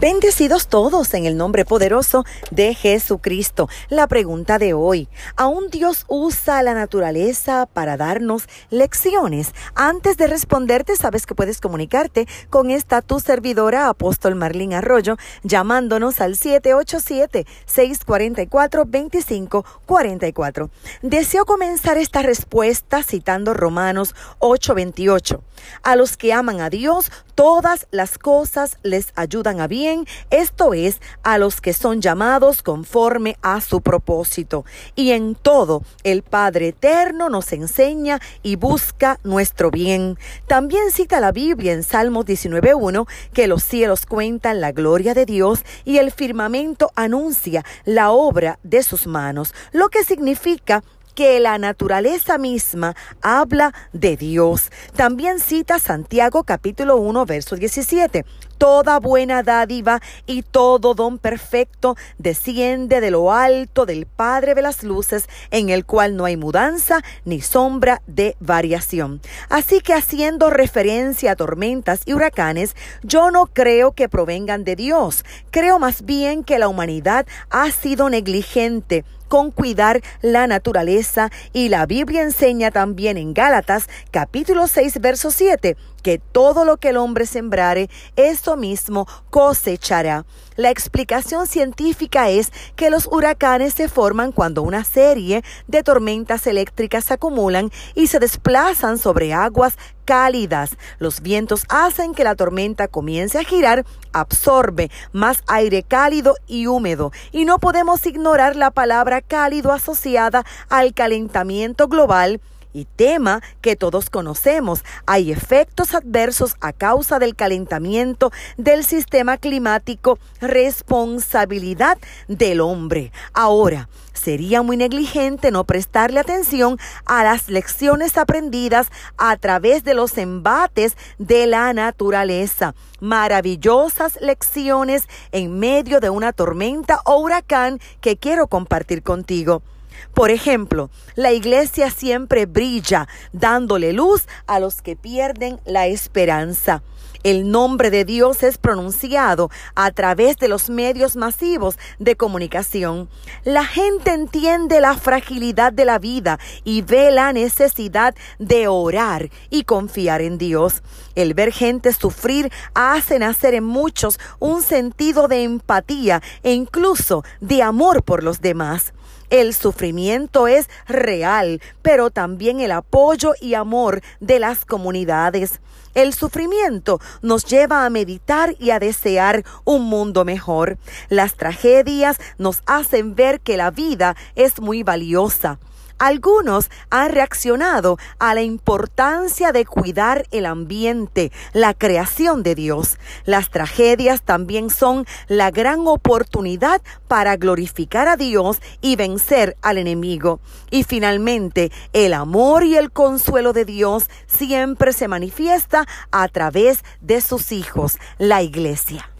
Bendecidos todos en el nombre poderoso de Jesucristo. La pregunta de hoy, ¿aún Dios usa la naturaleza para darnos lecciones? Antes de responderte, sabes que puedes comunicarte con esta tu servidora, apóstol Marlín Arroyo, llamándonos al 787-644-2544. Deseo comenzar esta respuesta citando Romanos 8:28. A los que aman a Dios, todas las cosas les ayudan a bien esto es, a los que son llamados conforme a su propósito. Y en todo, el Padre Eterno nos enseña y busca nuestro bien. También cita la Biblia en Salmos 19.1 que los cielos cuentan la gloria de Dios y el firmamento anuncia la obra de sus manos, lo que significa que la naturaleza misma habla de Dios. También cita Santiago capítulo 1 verso 17. Toda buena dádiva y todo don perfecto desciende de lo alto del Padre de las Luces, en el cual no hay mudanza ni sombra de variación. Así que haciendo referencia a tormentas y huracanes, yo no creo que provengan de Dios. Creo más bien que la humanidad ha sido negligente con cuidar la naturaleza. Y la Biblia enseña también en Gálatas capítulo 6 verso 7 que todo lo que el hombre sembrare, eso mismo cosechará. La explicación científica es que los huracanes se forman cuando una serie de tormentas eléctricas se acumulan y se desplazan sobre aguas cálidas. Los vientos hacen que la tormenta comience a girar, absorbe más aire cálido y húmedo. Y no podemos ignorar la palabra cálido asociada al calentamiento global y tema que todos conocemos. Hay efectos adversos a causa del calentamiento del sistema climático, responsabilidad del hombre. Ahora, sería muy negligente no prestarle atención a las lecciones aprendidas a través de los embates de la naturaleza. Maravillosas lecciones en medio de una tormenta o huracán que quiero compartir contigo. Por ejemplo, la iglesia siempre brilla dándole luz a los que pierden la esperanza. El nombre de Dios es pronunciado a través de los medios masivos de comunicación. La gente entiende la fragilidad de la vida y ve la necesidad de orar y confiar en Dios. El ver gente sufrir hace nacer en muchos un sentido de empatía e incluso de amor por los demás. El sufrimiento es real, pero también el apoyo y amor de las comunidades. El sufrimiento nos lleva a meditar y a desear un mundo mejor. Las tragedias nos hacen ver que la vida es muy valiosa. Algunos han reaccionado a la importancia de cuidar el ambiente, la creación de Dios. Las tragedias también son la gran oportunidad para glorificar a Dios y vencer al enemigo. Y finalmente, el amor y el consuelo de Dios siempre se manifiesta a través de sus hijos, la iglesia.